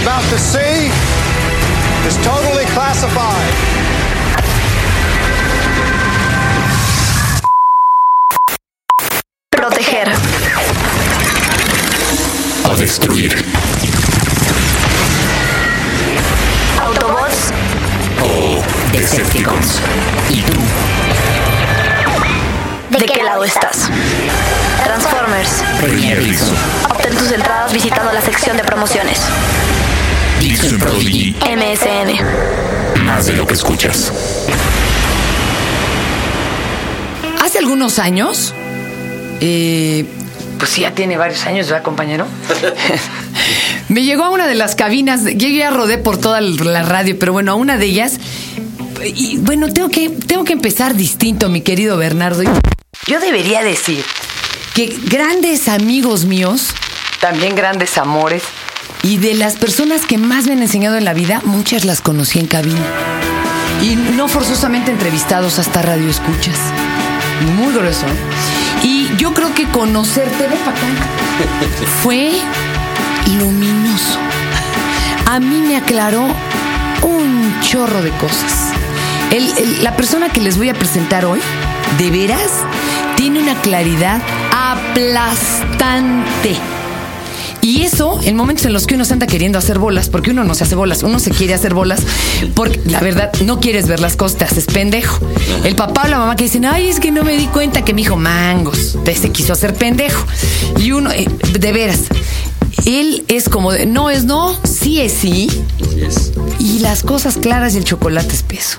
you're about to see is totally classified. Proteger. A destruir. Autobots. O Decepticons. ¿Y tú? ¿De qué lado estás? Transformers. Premier. Obtén tus entradas visitando la sección de promociones. Dixon Prodigy. MSN. Más de lo que escuchas. Hace algunos años, eh, Pues sí, ya tiene varios años, ¿verdad, compañero? me llegó a una de las cabinas, yo ya rodé por toda la radio, pero bueno, a una de ellas, y bueno, tengo que, tengo que empezar distinto, mi querido Bernardo, Yo debería decir, que grandes amigos míos también grandes amores. Y de las personas que más me han enseñado en la vida, muchas las conocí en cabina. Y no forzosamente entrevistados hasta radio escuchas. Muy grueso. ¿eh? Y yo creo que conocerte, ven pa' acá, fue luminoso. A mí me aclaró un chorro de cosas. El- el- la persona que les voy a presentar hoy, de veras, tiene una claridad aplastante. Y eso en momentos en los que uno se anda queriendo hacer bolas, porque uno no se hace bolas, uno se quiere hacer bolas, porque la verdad no quieres ver las cosas, te haces pendejo. El papá o la mamá que dicen, ay, es que no me di cuenta que mi hijo mangos, se quiso hacer pendejo. Y uno, eh, de veras, él es como de, no es no, sí es sí. Y las cosas claras y el chocolate espeso.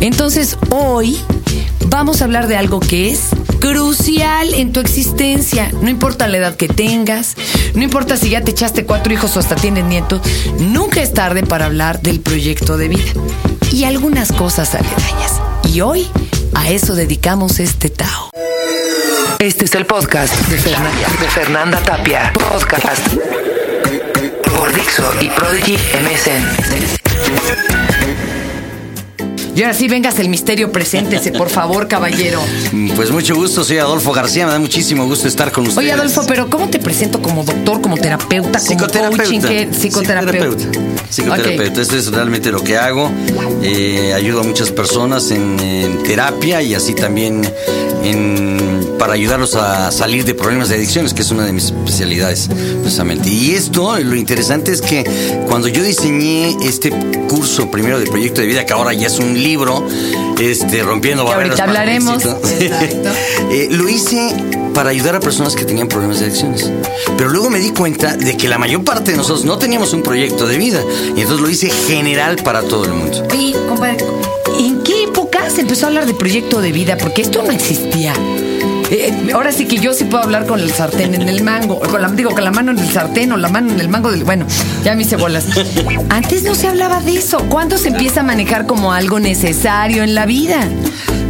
Entonces, hoy vamos a hablar de algo que es crucial en tu existencia. No importa la edad que tengas, no importa si ya te echaste cuatro hijos o hasta tienes nietos, nunca es tarde para hablar del proyecto de vida y algunas cosas aledañas. Y hoy a eso dedicamos este Tao. Este es el podcast de Fernanda, de Fernanda Tapia. Podcast por Dixo y Prodigy MSN. Y ahora sí, vengas el misterio, preséntese, por favor, caballero. Pues mucho gusto, soy Adolfo García, me da muchísimo gusto estar con ustedes. Oye, Adolfo, pero ¿cómo te presento como doctor, como terapeuta, como Psicoterapeuta. coaching? ¿Qué? Psicoterapeuta. Psicoterapeuta. Psicoterapeuta. Esto es realmente lo que hago. Eh, ayudo a muchas personas en, en terapia y así también en- para ayudarlos a salir de problemas de adicciones, que es una de mis especialidades, precisamente. Y esto, lo interesante es que cuando yo diseñé este curso primero de proyecto de vida, que ahora ya es un libro, este, rompiendo Que barreras. ahorita hablaremos. Eh, lo hice para ayudar a personas que tenían problemas de adicciones. Pero luego me di cuenta de que la mayor parte de nosotros no teníamos un proyecto de vida. Y entonces lo hice general para todo el mundo. Oye, compadre, ¿en qué época se empezó a hablar de proyecto de vida? Porque esto no existía. Eh, ahora sí que yo sí puedo hablar con el sartén en el mango, o con la, digo, con la mano en el sartén o la mano en el mango del. Bueno, ya me hice bolas. Antes no se hablaba de eso. ¿Cuándo se empieza a manejar como algo necesario en la vida?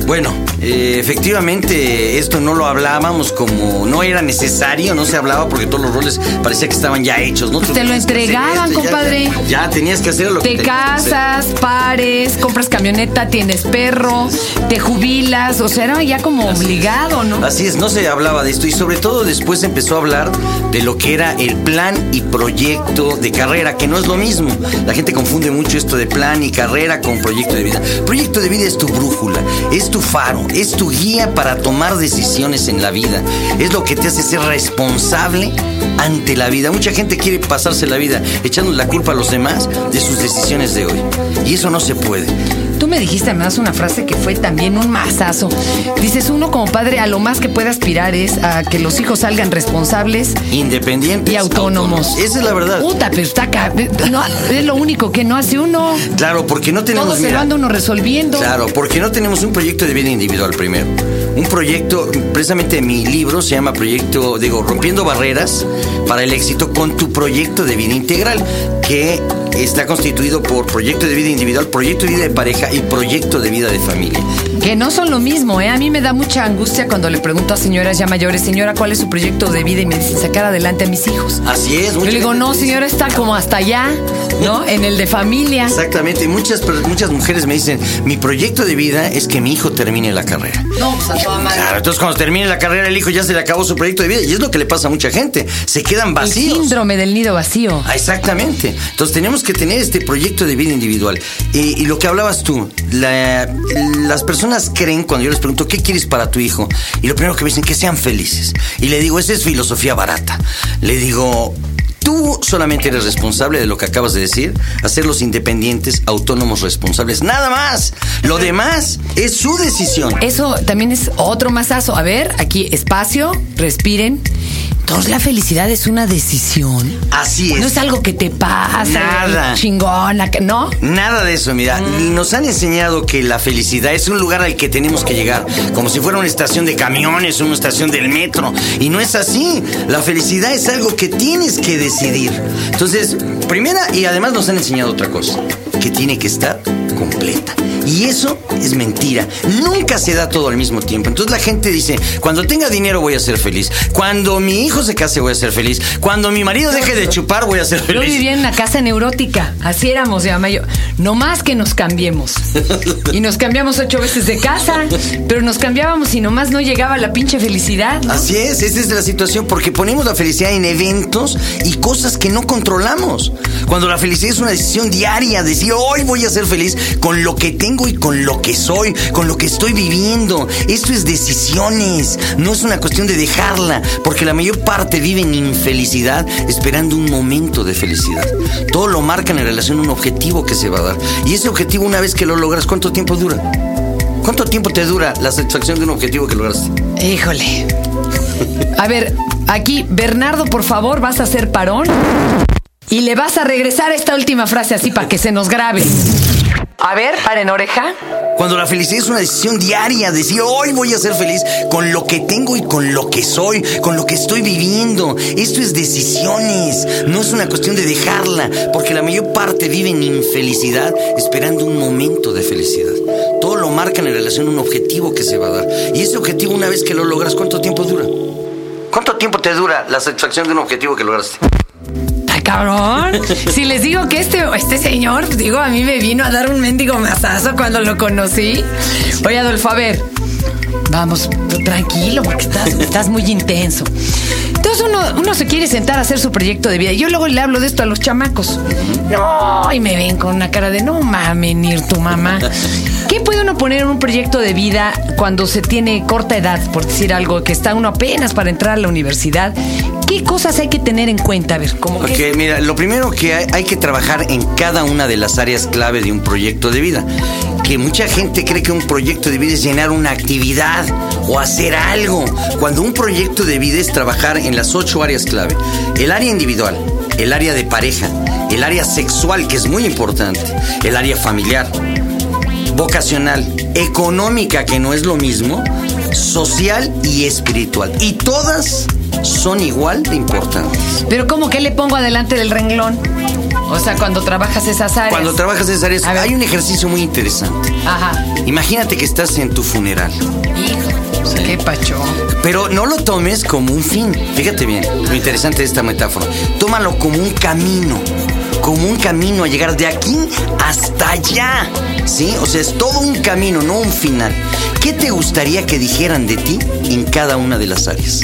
Bueno, eh, efectivamente esto no lo hablábamos como no era necesario, no se hablaba porque todos los roles parecía que estaban ya hechos, ¿no? Te lo entregaban, compadre. Ya, ya tenías que hacer lo que Te que hacer. casas, pares, compras camioneta, tienes perro, te jubilas, o sea, era ya como obligado, ¿no? Así es, no se hablaba de esto y sobre todo después empezó a hablar de lo que era el plan y proyecto de carrera, que no es lo mismo. La gente confunde mucho esto de plan y carrera con proyecto de vida. Proyecto de vida es tu brújula, es tu faro, es tu guía para tomar decisiones en la vida. Es lo que te hace ser responsable ante la vida. Mucha gente quiere pasarse la vida echando la culpa a los demás de sus decisiones de hoy. Y eso no se puede. Tú me dijiste además una frase que fue también un mazazo. Dices, uno como padre a lo más que puede aspirar es a que los hijos salgan responsables Independientes. y autónomos. Esa es la verdad. Puta, pero está acá. No, es lo único que no hace uno. Claro, porque no tenemos... Todo se lo mira, anda uno resolviendo. Claro, porque no tenemos un proyecto de vida individual primero. Un proyecto, precisamente mi libro se llama Proyecto, digo, Rompiendo Barreras para el Éxito con tu proyecto de vida integral, que está constituido por proyecto de vida individual, proyecto de vida de pareja y proyecto de vida de familia. Que no son lo mismo, ¿eh? A mí me da mucha angustia cuando le pregunto a señoras ya mayores, señora, ¿cuál es su proyecto de vida? Y me dicen, sacar adelante a mis hijos. Así es. Yo le digo, no, señora, está como hasta allá, ¿no? En el de familia. Exactamente, muchas, muchas mujeres me dicen, mi proyecto de vida es que mi hijo termine la carrera. No, pues a toda madre. Claro, entonces cuando termine la carrera el hijo ya se le acabó su proyecto de vida y es lo que le pasa a mucha gente, se quedan El vacíos. síndrome del nido vacío. Ah, exactamente. Entonces tenemos que tener este proyecto de vida individual. Y, y lo que hablabas tú, la- las personas creen cuando yo les pregunto, ¿qué quieres para tu hijo? Y lo primero que me dicen, que sean felices. Y le digo, esa es filosofía barata. Le digo... Tú solamente eres responsable de lo que acabas de decir, hacerlos independientes, autónomos, responsables, nada más. Lo demás es su decisión. Eso también es otro masazo. A ver, aquí espacio, respiren. Entonces la felicidad es una decisión. Así es. No es algo que te pasa. Nada. Chingona, que- ¿no? Nada de eso, mira, nos han enseñado que la felicidad es un lugar al que tenemos que llegar, como si fuera una estación de camiones, una estación del metro, y no es así. La felicidad es algo que tienes que decidir. Entonces, primera, y además nos han enseñado otra cosa, que tiene que estar completa. Y eso es mentira. Nunca se da todo al mismo tiempo. Entonces la gente dice, cuando tenga dinero voy a ser feliz. Cuando mi hijo se case voy a ser feliz. Cuando mi marido deje de chupar voy a ser Yo feliz. vivía en una casa neurótica. Así éramos, mi mamá y yo. No más que nos cambiemos. Y nos cambiamos ocho veces de casa, pero nos cambiábamos y nomás no llegaba la pinche felicidad. ¿no? Así es, esa es la situación, porque ponemos la felicidad en eventos y cosas que no controlamos. Cuando la felicidad es una decisión diaria, decir hoy voy a ser feliz con lo que tengo y con lo que soy, con lo que estoy viviendo. Esto es decisiones, no es una cuestión de dejarla, porque la mayor parte vive en infelicidad esperando un momento de felicidad. Todo lo marcan en relación a un objetivo que se va a dar. Y ese objetivo, una vez que lo logras, ¿cuánto tiempo dura? ¿Cuánto tiempo te dura la satisfacción de un objetivo que lograste? Híjole. A ver, aquí, Bernardo, por favor, vas a hacer parón y le vas a regresar esta última frase así para que se nos grabe. A ver, paren oreja. Cuando la felicidad es una decisión diaria, decir hoy voy a ser feliz con lo que tengo y con lo que soy, con lo que estoy viviendo. Esto es decisiones, no es una cuestión de dejarla, porque la mayor parte vive en infelicidad esperando un momento de felicidad. Todo lo marcan en relación a un objetivo que se va a dar. Y ese objetivo, una vez que lo logras, ¿cuánto tiempo dura? ¿Cuánto tiempo te dura la satisfacción de un objetivo que lograste? Cabrón. Si les digo que este, este señor, digo, a mí me vino a dar un mendigo masazo cuando lo conocí. Oye, Adolfo, a ver. Vamos, tranquilo, porque estás, muy intenso. Entonces uno, uno se quiere sentar a hacer su proyecto de vida. Yo luego le hablo de esto a los chamacos. No, y me ven con una cara de no mames, ni tu mamá. ¿Qué puede uno poner en un proyecto de vida cuando se tiene corta edad, por decir algo, que está uno apenas para entrar a la universidad? ¿Qué cosas hay que tener en cuenta? A ver, que Ok, mira, lo primero que hay, hay que trabajar en cada una de las áreas clave de un proyecto de vida. Que mucha gente cree que un proyecto de vida es llenar una actividad o hacer algo. Cuando un proyecto de vida es trabajar en las ocho áreas clave. El área individual, el área de pareja, el área sexual, que es muy importante, el área familiar, vocacional, económica, que no es lo mismo, social y espiritual. Y todas son igual de importantes. Pero ¿cómo que le pongo adelante del renglón? O sea, cuando trabajas esas áreas. Cuando trabajas esas áreas, hay un ejercicio muy interesante. Ajá. Imagínate que estás en tu funeral, Hijo, qué pacho. pero no lo tomes como un fin. Fíjate bien, lo interesante de esta metáfora. Tómalo como un camino, como un camino a llegar de aquí hasta allá. ¿Sí? O sea, es todo un camino, no un final. ¿Qué te gustaría que dijeran de ti en cada una de las áreas?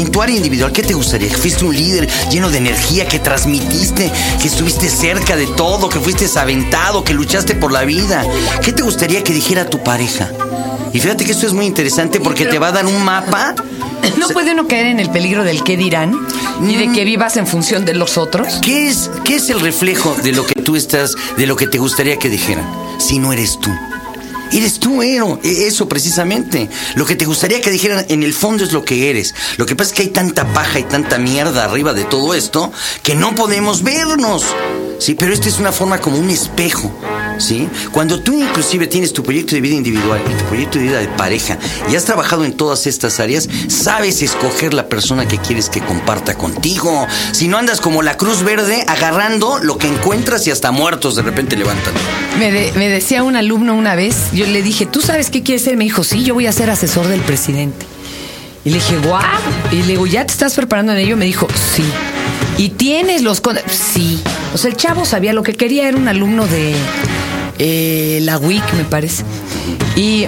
En tu área individual, ¿qué te gustaría? Que fuiste un líder lleno de energía, que transmitiste, que estuviste cerca de todo, que fuiste aventado, que luchaste por la vida. ¿Qué te gustaría que dijera tu pareja? Y fíjate que esto es muy interesante porque te va a dar un mapa. ¿No puede uno caer en el peligro del qué dirán? Y de que vivas en función de los otros. ¿Qué es, ¿Qué es el reflejo de lo que tú estás, de lo que te gustaría que dijeran? Si no eres tú. Eres tú, Ero. E- Eso precisamente. Lo que te gustaría que dijeran en el fondo es lo que eres. Lo que pasa es que hay tanta paja y tanta mierda arriba de todo esto que no podemos vernos. Sí, pero esta es una forma como un espejo. ¿sí? Cuando tú inclusive tienes tu proyecto de vida individual y tu proyecto de vida de pareja y has trabajado en todas estas áreas, sabes escoger la persona que quieres que comparta contigo. Si no andas como la Cruz Verde agarrando lo que encuentras y hasta muertos de repente levantan. Me, de- me decía un alumno una vez, yo le dije, ¿tú sabes qué quieres ser? Me dijo, sí, yo voy a ser asesor del presidente. Y le dije, guau. Y le digo, ¿ya te estás preparando en ello? Me dijo, sí. ¿Y tienes los... con-?" Sí. O sea, el chavo sabía lo que quería, era un alumno de eh, la WIC, me parece. Y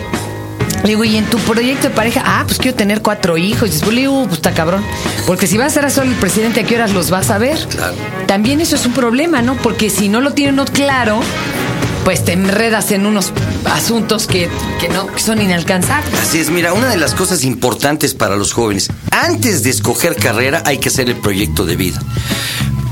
le digo, ¿y en tu proyecto de pareja? Ah, pues quiero tener cuatro hijos. Y después le digo, "Uh, pues está cabrón. Porque si vas a ser asesor del presidente, ¿a qué horas los vas a ver? Claro. También eso es un problema, ¿no? Porque si no lo tienen claro, pues te enredas en unos asuntos que, que no son inalcanzables. Así es, mira, una de las cosas importantes para los jóvenes, antes de escoger carrera hay que hacer el proyecto de vida.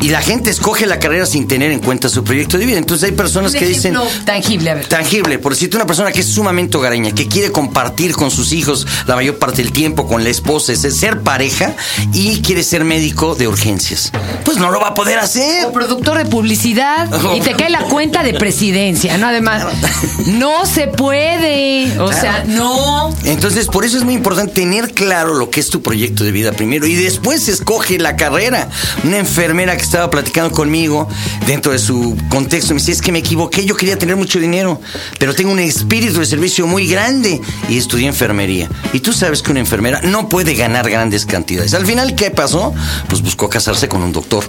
Y la gente escoge la carrera sin tener en cuenta su proyecto de vida. Entonces hay personas que dicen... tangible, a ver. Tangible, por decirte una persona que es sumamente hogareña, que quiere compartir con sus hijos la mayor parte del tiempo, con la esposa, es ser pareja y quiere ser médico de urgencias. Pues no lo va a poder hacer. O productor de publicidad y te cae la cuenta de presidencia, ¿no? Además, no se puede. O sea, no. Entonces, por eso es muy importante tener claro lo que es tu proyecto de vida primero y después escoge la carrera. Una enfermera que estaba platicando conmigo dentro de su contexto me dice, es que me equivoqué, yo quería tener mucho dinero, pero tengo un espíritu de servicio muy grande y estudié enfermería. Y tú sabes que una enfermera no puede ganar grandes cantidades. Al final, ¿qué pasó? Pues buscó casarse con un doctor.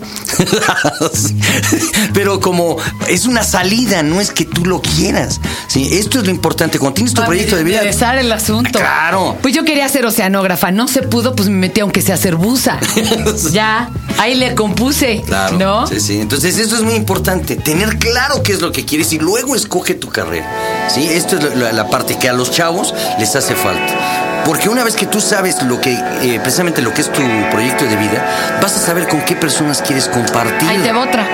Pero como es una salida, no es que tú lo quieras. Sí, esto es lo importante. Cuando tienes tu proyecto de vida... Interesar el asunto. Claro. Pues yo quería ser oceanógrafa, no se pudo, pues me metí aunque sea a hacer buza. ya, ahí le compuse. Claro. ¿No? Sí, sí. Entonces, esto es muy importante. Tener claro qué es lo que quieres y luego escoge tu carrera. ¿Sí? Esto es la, la parte que a los chavos les hace falta. Porque una vez que tú sabes lo que, eh, precisamente lo que es tu proyecto de vida, vas a saber con qué personas quieres compartir. Ahí te va otra.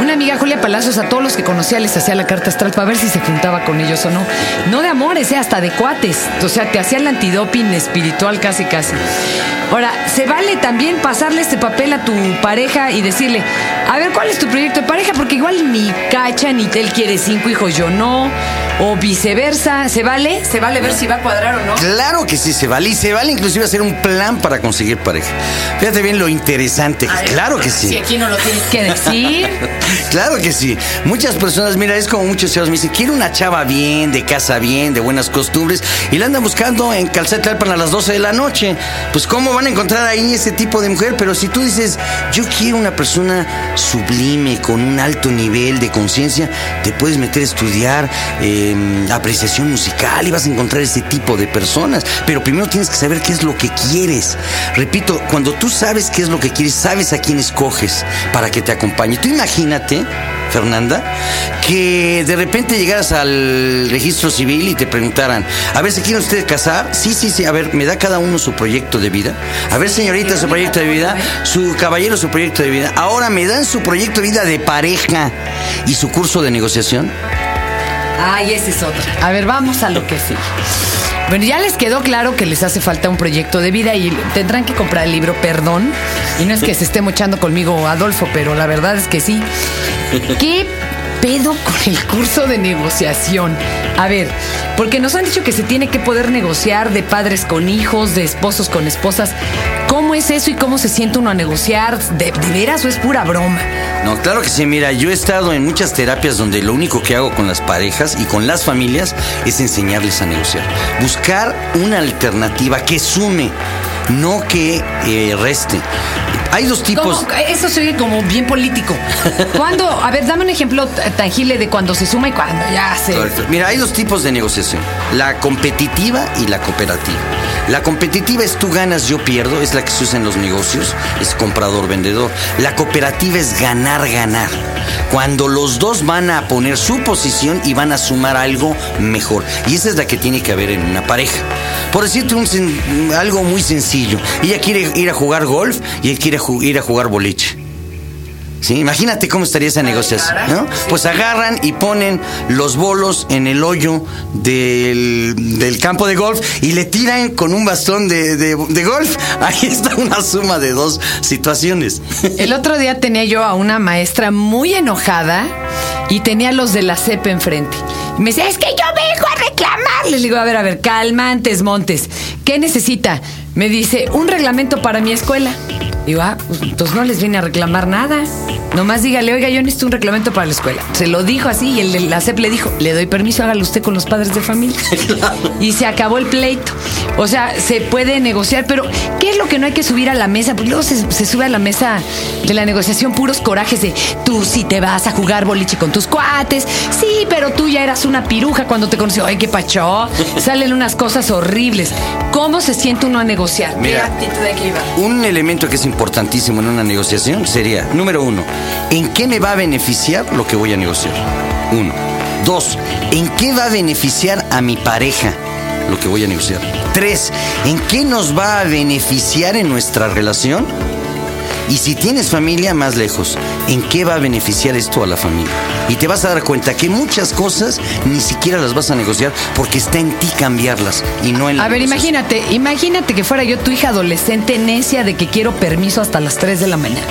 Una amiga Julia Palacios, a todos los que conocía les hacía la carta astral para ver si se juntaba con ellos o no. No de amores, eh, hasta de cuates. O sea, te hacía el antidoping espiritual casi casi. Ahora, se vale también pasarle este papel a tu pareja y decirle, a ver, ¿cuál es tu proyecto de pareja? Porque igual ni cacha, ni él quiere cinco hijos, yo no. O viceversa. ¿Se vale? ¿Se vale ver si va a cuadrar o no? Claro que sí se vale. Y se vale inclusive hacer un plan para conseguir pareja. Fíjate bien lo interesante. Claro que sí. Si aquí no lo tienes que decir. Claro que sí. Muchas personas, mira, es como muchos chavos me dicen, quiero una chava bien, de casa bien, de buenas costumbres, y la andan buscando en Calcetalpan a las 12 de la noche. Pues, ¿cómo van a encontrar ahí ese tipo de mujer? Pero si tú dices, yo quiero una persona sublime, con un alto nivel de conciencia, te puedes meter a estudiar eh, apreciación musical y vas a encontrar ese tipo de personas. Pero primero tienes que saber qué es lo que quieres. Repito, cuando tú sabes qué es lo que quieres, sabes a quién escoges para que te acompañe. Tú imagínate, Fernanda, que de repente llegaras al registro civil y te preguntaran, a ver, ¿se quieren ustedes casar? Sí, sí, sí, a ver, ¿me da cada uno su proyecto de vida? A ver, señorita, su proyecto de vida, su caballero, su proyecto de vida. Ahora, ¿me dan su proyecto de vida de pareja y su curso de negociación? Ay, ese es otro. A ver, vamos a lo que sí. Bueno, ya les quedó claro que les hace falta un proyecto de vida y tendrán que comprar el libro Perdón. Y no es que se esté mochando conmigo Adolfo, pero la verdad es que sí. ¿Qué pedo con el curso de negociación? A ver, porque nos han dicho que se tiene que poder negociar de padres con hijos, de esposos con esposas. ¿Cómo es eso y cómo se siente uno a negociar? ¿De, veras o es pura broma? No, claro que sí. Mira, yo he estado en muchas terapias donde lo único que hago con las parejas y con las familias es enseñarles a negociar. Buscar una alternativa que sume, no que eh, reste. Hay dos tipos. ¿Cómo? Eso se oye como bien político. ¿Cuándo? A ver, dame un ejemplo tangible de cuando se suma y cuando ya se. Mira, hay dos tipos de negociación. La competitiva y la cooperativa. La competitiva es tú ganas, yo pierdo, es la que se usa en los negocios, es comprador-vendedor. La cooperativa es ganar-ganar. Cuando los dos van a poner su posición y van a sumar algo mejor. Y esa es la que tiene que haber en una pareja. Por decirte un algo muy sencillo. Ella quiere ir a jugar golf y él quiere ir a jugar boliche. ¿Sí? Imagínate cómo estaría esa negociación, ¿no? Pues agarran y ponen los bolos en el hoyo del, del campo de golf y le tiran con un bastón de, de- de golf. Ahí está una suma de dos situaciones. El otro día tenía yo a una maestra muy enojada y tenía los de la CEP enfrente. Y me decía, es que yo vengo a reclamar. Les digo, a ver, a ver, calmantes, montes. ¿Qué necesita? Me dice, un reglamento para mi escuela. Digo, ah, pues, pues no les vine a reclamar nada. Nomás dígale, oiga, yo necesito un reglamento para la escuela. Se lo dijo así y el de la CEP le dijo, le doy permiso, hágalo usted con los padres de familia. Y se acabó el pleito. O sea, se puede negociar, pero ¿qué es lo que no hay que subir a la mesa? Porque luego se, se sube a la mesa de la negociación puros corajes de tú sí te vas a jugar boliche con tus cuates. Sí, pero tú ya eras una piruja cuando te conoció. Ay, qué pachó. Salen unas cosas horribles. ¿Cómo se siente uno a negociar? Mira. ¿Qué actitud hay que llevar? Un elemento que es importantísimo en una negociación sería, número uno, ¿en qué me va a beneficiar lo que voy a negociar? Uno. Dos, ¿en qué va a beneficiar a mi pareja lo que voy a negociar? Tres, ¿en qué nos va a beneficiar en nuestra relación? Y si tienes familia, más lejos, ¿en qué va a beneficiar esto a la familia? Y te vas a dar cuenta que muchas cosas ni siquiera las vas a negociar porque está en ti cambiarlas y no en la A ver, negociación. imagínate, imagínate que fuera yo tu hija adolescente necia de que quiero permiso hasta las 3 de la mañana.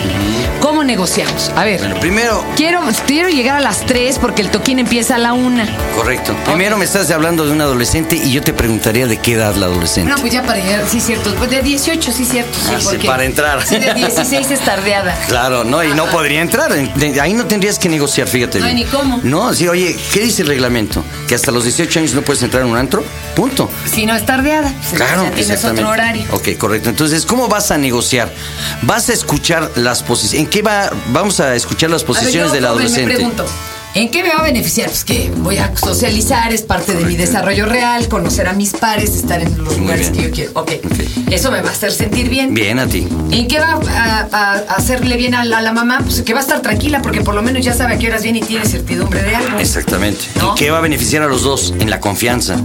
¿Cómo negociamos? A ver, Bueno, primero, quiero, quiero llegar a las 3 porque el toquín empieza a la 1. correcto. Primero me estás hablando de un adolescente y yo te preguntaría de qué edad la adolescente. No, pues ya para llegar, sí, cierto. Pues de 18, sí, cierto. Sí, Ah, sí, para entrar. Sí, de 16 es tardeada. Claro, no, y no podría entrar. Ahí no tendrías que negociar, fíjate. No hay ni cómo. No, sí, oye, ¿qué dice el reglamento? ¿Que hasta los 18 años no puedes entrar en un antro? Punto. Si no es tardeada, pues Claro, ya tienes otro horario. Ok, correcto. Entonces, ¿cómo vas a negociar? Vas a escuchar las posiciones. ¿En qué va? Vamos a escuchar las A ver, posiciones yo, del joven, adolescente. Me pregunto, ¿en qué me va a beneficiar? Pues que voy a socializar, es parte de mi desarrollo real, conocer a mis pares, estar en los Muy lugares bien. que yo quiero. Ok. Ok. Eso me va a hacer sentir bien. Bien a ti. ¿En qué va a, a- a hacerle bien a la, a la mamá? Pues que va a estar tranquila porque por lo menos ya sabe a qué horas viene y tiene certidumbre de algo. Exactamente. ¿No? ¿En qué va a beneficiar a los dos? En la confianza.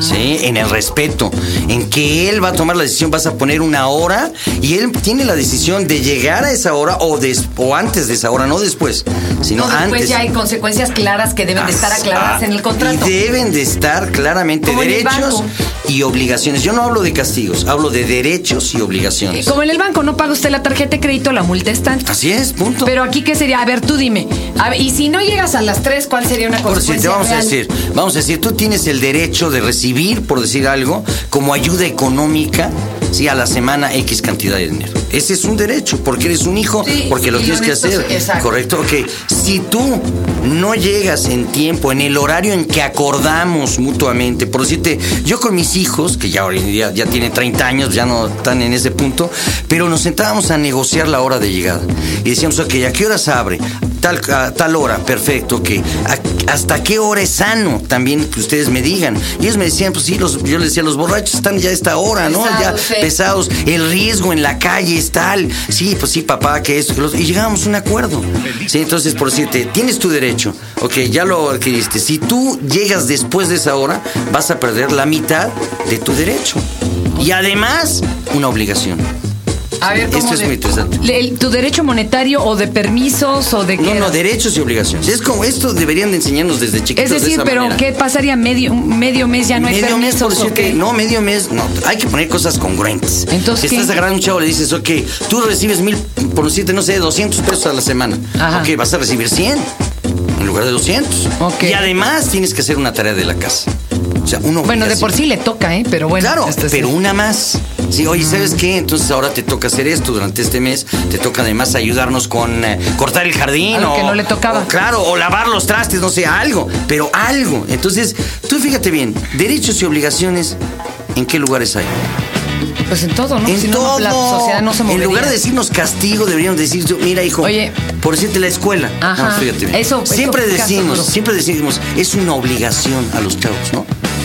¿Sí? En el respeto. En que él va a tomar la decisión, vas a poner una hora y él tiene la decisión de llegar a esa hora o, des- o antes de esa hora, no después, sino No, después antes. ya hay consecuencias claras que deben de estar aclaradas en el contrato. Y deben de estar claramente Como derechos. Y obligaciones. Yo no hablo de castigos, hablo de derechos y obligaciones. Como en el banco, no paga usted la tarjeta de crédito, la multa es tanto. Así es, punto. Pero aquí, ¿qué sería? A ver, tú dime. A ver, y si no llegas a las 3, ¿cuál sería una Por consecuencia decir, te vamos a decir, vamos a decir, tú tienes el derecho de recibir, por decir algo, como ayuda económica, sí, a la semana X cantidad de dinero. Ese es un derecho, porque eres un hijo, Sí, porque lo tienes que hacer. exacto. Correcto, ok. Si tú no llegas en tiempo, en el horario en que acordamos mutuamente, por decirte, yo con mis hijos, que ya hoy en día ya tienen 30 años, ya no están en ese punto, pero nos sentábamos a negociar la hora de llegada. Y decíamos, ok, ¿a qué hora se abre? Tal, a tal hora, perfecto, que hasta qué hora es sano también que ustedes me digan. Y ellos me decían, pues sí, los, yo les decía, los borrachos están ya a esta hora, ¿no? Ya sí. pesados, el riesgo en la calle es tal. Sí, pues sí, papá, que esto, que lo otro. Y llegábamos a un acuerdo. Sí, entonces, por decirte, tienes tu derecho, ok, ya lo adquiriste. Si tú llegas después de esa hora, vas a perder la mitad de tu derecho. Y además, una obligación. A ver, ¿cómo Esto es de- muy interesante. Le- ¿Tu derecho monetario o de permisos o de No, qué? no, era? derechos y obligaciones. Es como esto deberían de enseñarnos desde chiquitos. Es de decir, esa pero manera. ¿qué pasaría? ¿Medio, medio mes ya no hay medio mes permisos por o decirte, qué? no, medio mes, no, hay que poner cosas congruentes. Entonces, Si estás agarrando un chavo, le dices, ok, tú recibes mil, por decirte, no sé, 200 pesos a la semana. Ajá. Ok, vas a recibir 100 en lugar de 200. Ok. Y además tienes que hacer una tarea de la casa. O sea, uno Bueno, de por sí le toca, ¿eh? Pero bueno. Claro, este sí. pero una más. Sí, oye, ¿sabes qué? Entonces ahora te toca hacer esto durante este mes. Te toca además ayudarnos con eh, cortar el jardín. Algo o, que no le tocaba. o, claro, o lavar los trastes, no sé, algo. Pero algo. Entonces, tú fíjate bien, derechos y obligaciones, ¿en qué lugares hay? Pues en todo, ¿no? En Si no, todo. la sociedad no se en movería. lugar de decirnos castigo, deberíamos decir, mira, hijo, Oye. por decirte la escuela. Ajá. No, fíjate bien. Eso- siempre decimos, siempre decimos, es una obligación a los chavos, ¿no?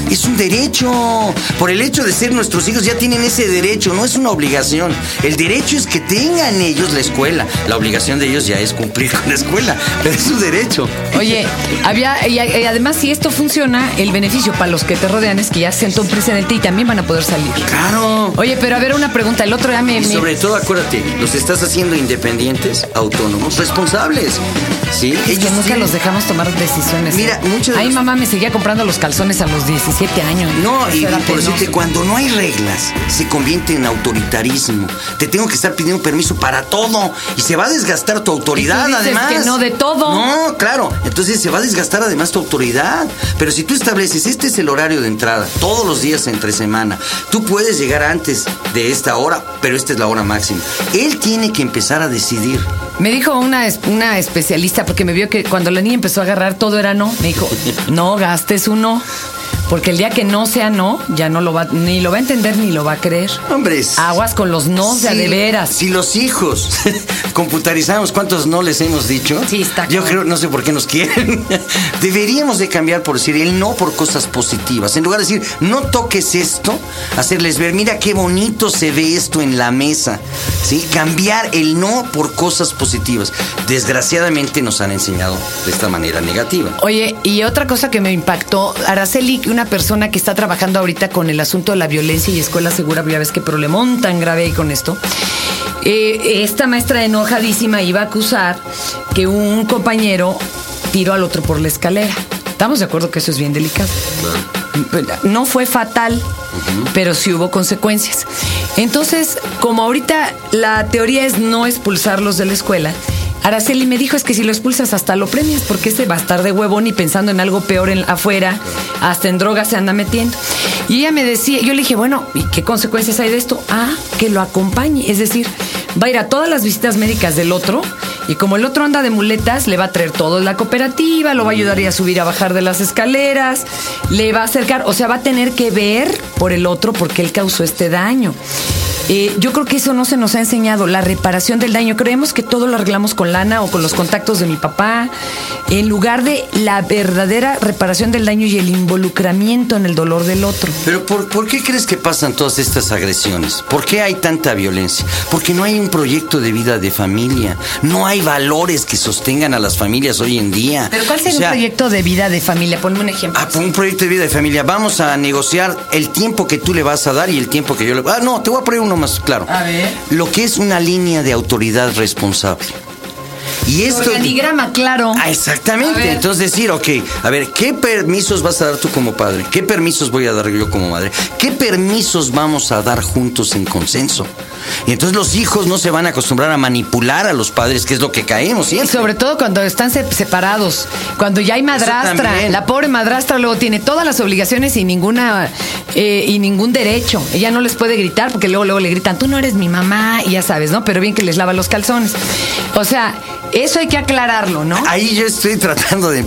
Es un derecho. Por el hecho de ser nuestros hijos ya tienen ese derecho, no es una obligación. El derecho es que tengan ellos la escuela. La obligación de ellos ya es cumplir con la escuela, pero es su derecho. Oye, había, y, además, si esto funciona, el beneficio para los que te rodean es que ya sentó un precedente y también van a poder salir. Claro. Oye, pero a ver, una pregunta. El otro día me. Y me- sobre todo, acuérdate, los estás haciendo independientes, autónomos, responsables. ¿Sí? Es que nunca los dejamos tomar decisiones. Mira, muchas de Ahí los- mamá me seguía comprando los calzones a los 17 siete años. No, y, por decirte, cuando no hay reglas, se convierte en autoritarismo. Te tengo que estar pidiendo permiso para todo. Y se va a desgastar tu autoridad, Y tú dices además. que no de todo. No, claro. Entonces se va a desgastar además tu autoridad. Pero si tú estableces, este es el horario de entrada, todos los días entre semana, tú puedes llegar antes de esta hora, pero esta es la hora máxima. Él tiene que empezar a decidir. Me dijo una, una especialista, porque me vio que cuando la niña empezó a agarrar todo era no. Me dijo, no gastes un no. Porque el día que no sea no, ya no lo va, ni lo va a entender ni lo va a creer. Hombres. Aguas con los no, a de veras. Si los hijos computarizamos cuántos no les hemos dicho, Sí, está yo creo, no sé por qué nos quieren. Deberíamos de cambiar por decir el no por cosas positivas. En lugar de decir, no toques esto, hacerles ver, mira qué bonito se ve esto en la mesa. ¿Sí? Cambiar el no por cosas positivas. Desgraciadamente nos han enseñado de esta manera negativa. Oye, y otra cosa que me impactó, Araceli, una persona que está trabajando ahorita con el asunto de la violencia y escuela segura, ya ves qué problemón tan grave hay con esto. Eh, esta maestra enojadísima iba a acusar que un compañero tiró al otro por la escalera. Estamos de acuerdo que eso es bien delicado. No fue fatal, pero sí hubo consecuencias. Entonces, como ahorita la teoría es no expulsarlos de la escuela, Araceli me dijo es que si lo expulsas hasta lo premias, porque ese va a estar de huevón y pensando en algo peor en, afuera, hasta en drogas se anda metiendo. Y ella me decía, yo le dije, bueno, ¿y qué consecuencias hay de esto? Ah, que lo acompañe, es decir, va a ir a todas las visitas médicas del otro y como el otro anda de muletas, le va a traer todo la cooperativa, lo va a ayudar a subir a bajar de las escaleras, le va a acercar, o sea, va a tener que ver por el otro porque él causó este daño. Eh, yo creo que eso no se nos ha enseñado, la reparación del daño. Creemos que todo lo arreglamos con lana o con los contactos de mi papá, en lugar de la verdadera reparación del daño y el involucramiento en el dolor del otro. Pero ¿por, por qué crees que pasan todas estas agresiones? ¿Por qué hay tanta violencia? Porque no hay un proyecto de vida de familia. No hay valores que sostengan a las familias hoy en día. Pero ¿cuál sería O sea, un proyecto de vida de familia? Ponme un ejemplo. Ah, pues un proyecto de vida de familia. Vamos a negociar el tiempo que tú le vas a dar y el tiempo que yo le... Ah, no, te voy a poner uno más claro. A ver. Lo que es una línea de autoridad responsable. Y esto... Organigrama, claro. Ah, exactamente. Entonces decir, ok, a ver, ¿qué permisos vas a dar tú como padre? ¿Qué permisos voy a dar yo como madre? ¿Qué permisos vamos a dar juntos en consenso? Y entonces los hijos no se van a acostumbrar a manipular a los padres, que es lo que caemos Y siempre. sobre todo cuando están se- separados, cuando ya hay madrastra, la pobre madrastra luego tiene todas las obligaciones y ninguna eh, y ningún derecho. Ella no les puede gritar porque luego luego le gritan, tú no eres mi mamá y ya sabes, ¿no? Pero bien que les lava los calzones. O sea, eso hay que aclararlo, ¿no? Ahí yo estoy tratando de,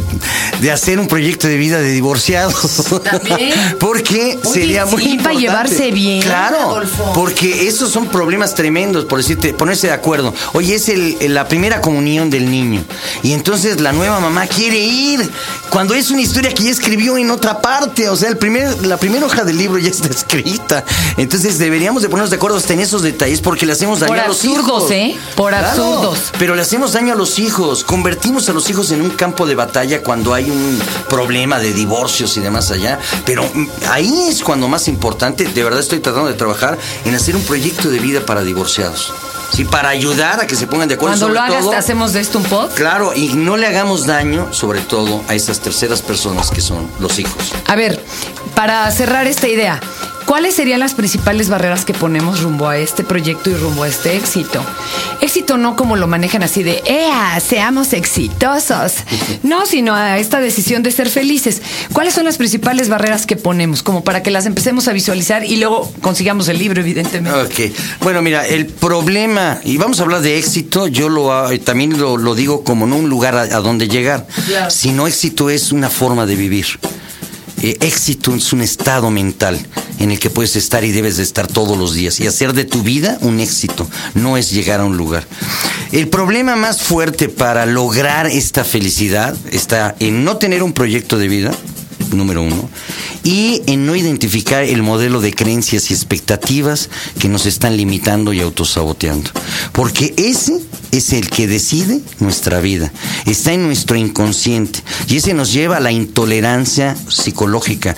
de hacer un proyecto de vida de divorciados. También. Porque Oye, sería muy sí, para importante. llevarse bien, Claro, Adolfo. porque esos son problemas tremendos, por decirte, ponerse de acuerdo. Oye, es el- la primera comunión del niño. Y entonces la nueva mamá quiere ir. Cuando es una historia que ya escribió en otra parte. O sea, el primer, la primera hoja del libro ya está escrita. Entonces deberíamos de ponernos de acuerdo hasta en esos detalles porque le hacemos daño Por a los absurdos, hijos. ¿eh? Por absurdos. Pero le hacemos daño a los hijos. Convertimos a los hijos en un campo de batalla cuando hay un problema de divorcios y demás allá. Pero mm, ahí es cuando más importante, de verdad estoy tratando de trabajar en hacer un proyecto de vida para divorciados. Sí, para ayudar a que se pongan de acuerdo. Cuando sobre lo hagas, todo- hacemos de esto un pod. Claro, y no le hagamos daño, sobre todo, a esas terceras personas que son los hijos. A ver, para cerrar esta idea, ¿cuáles serían las principales barreras que ponemos rumbo a este proyecto y rumbo a este éxito? Éxito no como lo manejan así de, ¡Ea! Seamos exitosos. No, sino a esta decisión de ser felices. ¿Cuáles son las principales barreras que ponemos? Como para que las empecemos a visualizar y luego consigamos el libro, evidentemente. Ok, bueno, mira, el problema, y vamos a hablar de éxito, yo lo ha- también lo, lo digo como no un lugar a, a donde llegar, Claro. sino éxito es una forma de vivir. Eh, éxito es un estado mental en el que puedes estar y debes de estar todos los días y hacer de tu vida un éxito, no es llegar a un lugar. El problema más fuerte para lograr esta felicidad está en no tener un proyecto de vida, número uno, y en no identificar el modelo de creencias y expectativas que nos están limitando y autosaboteando. Porque ese es el que decide nuestra vida, está en nuestro inconsciente y ese nos lleva a la intolerancia psicológica.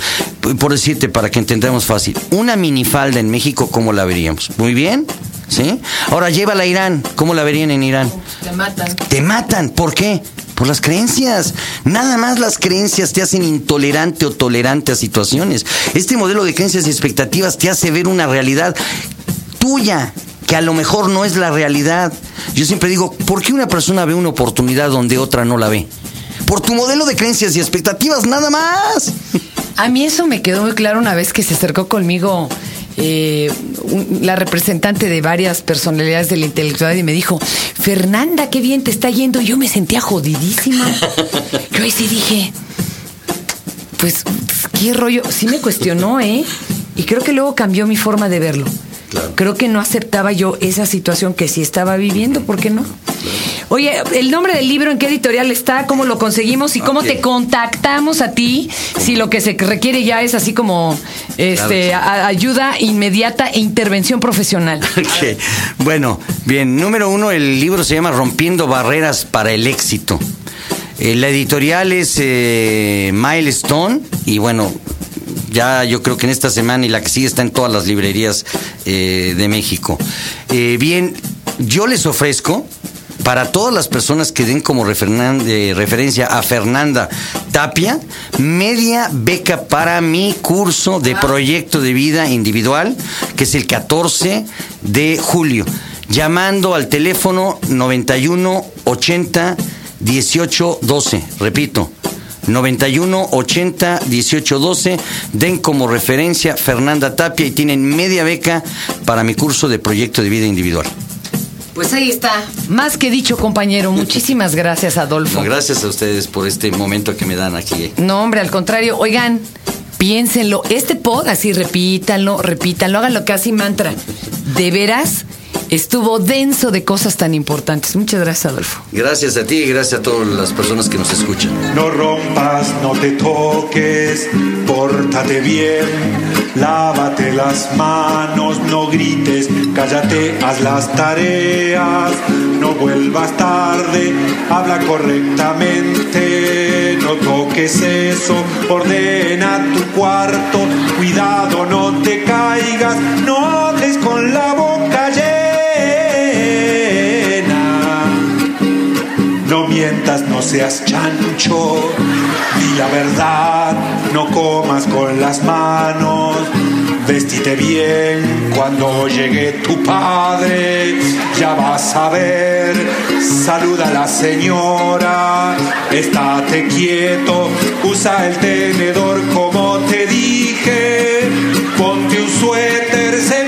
Por decirte, para que entendamos fácil, una minifalda en México, ¿cómo la veríamos? Muy bien, ¿sí? Ahora llévala a Irán, ¿cómo la verían en Irán? Te matan. Te matan, ¿por qué? Por las creencias. Nada más las creencias te hacen intolerante o tolerante a situaciones. Este modelo de creencias y expectativas te hace ver una realidad tuya que a lo mejor no es la realidad. Yo siempre digo, ¿por qué una persona ve una oportunidad donde otra no la ve? Por tu modelo de creencias y expectativas, nada más. A mí eso me quedó muy claro una vez que se acercó conmigo eh, un- la representante de varias personalidades de la intelectualidad y me dijo, Fernanda, qué bien te está yendo. Y yo me sentía jodidísima. Yo ahí sí dije, pues, qué rollo. Sí me cuestionó, ¿eh? Y creo que luego cambió mi forma de verlo. Creo que no aceptaba yo esa situación que sí estaba viviendo, ¿por qué no? Oye, el nombre del libro, ¿en qué editorial está? ¿Cómo lo conseguimos? ¿Y cómo te contactamos a ti? Si lo que se requiere ya es así como este, Claro. ayuda inmediata e intervención profesional. Ok. Bueno, bien, número uno, el libro se llama Rompiendo Barreras para el Éxito. Eh, la editorial es eh, Milestone y bueno, ya yo creo que en esta semana y la que sigue está en todas las librerías eh, de México. Eh, bien, yo les ofrezco para todas las personas que den como refernan- eh, referencia a Fernanda Tapia, media beca para mi curso de proyecto de vida individual, que es el 14 de julio. Llamando al teléfono 91 80 18 12. Repito, 91 80 18 12. Den como referencia Fernanda Tapia y tienen media beca para mi curso de proyecto de vida individual. Pues ahí está. Más que dicho, compañero. Muchísimas gracias, Adolfo. No, gracias a ustedes por este momento que me dan aquí. No, hombre, al contrario. Oigan, piénsenlo. Este pod, así repítanlo, repítanlo, háganlo casi mantra. De veras, estuvo denso de cosas tan importantes. Muchas gracias, Adolfo. Gracias a ti y gracias a todas las personas que nos escuchan. No rompas, no te toques, pórtate bien, lávate las manos, no grites, cállate, haz las tareas, no vuelvas tarde, habla correctamente, no toques eso, ordena tu cuarto, cuidado, no te caigas, no hables con la boca mientas, no seas chancho. Di la verdad, no comas con las manos. Vestite bien cuando llegue tu padre. Ya vas a ver, saluda a la señora. Estate quieto, usa el tenedor como te dije. Ponte un suéter, se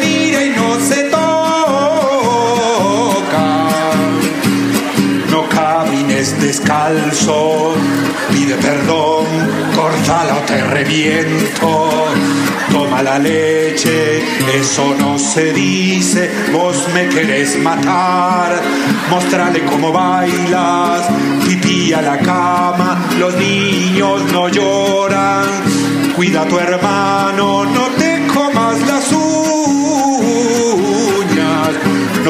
pide perdón, córtala o te reviento. Toma la leche, eso no se dice, vos me querés matar. Mostrale cómo bailas, pipí a la cama, los niños no lloran. Cuida a tu hermano, no te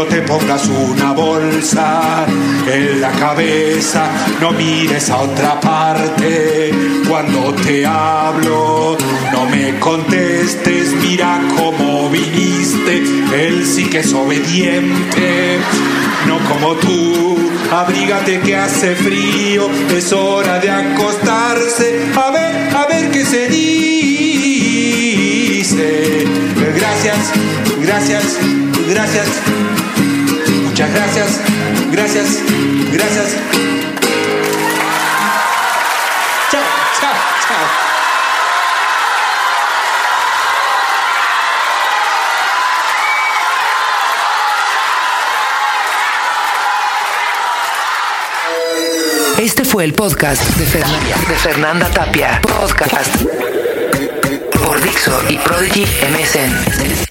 No te pongas una bolsa en la cabeza, no mires a otra parte cuando te hablo. No me contestes, mira cómo viniste, él sí que es obediente. No como tú, abrígate que hace frío, es hora de acostarse. A ver, a ver qué se dice. Gracias, gracias, gracias. Muchas gracias, gracias, gracias. Chao, chao, chao. Este fue el podcast de Fernanda, de Fernanda Tapia. Podcast por Dixo y Prodigy MSN.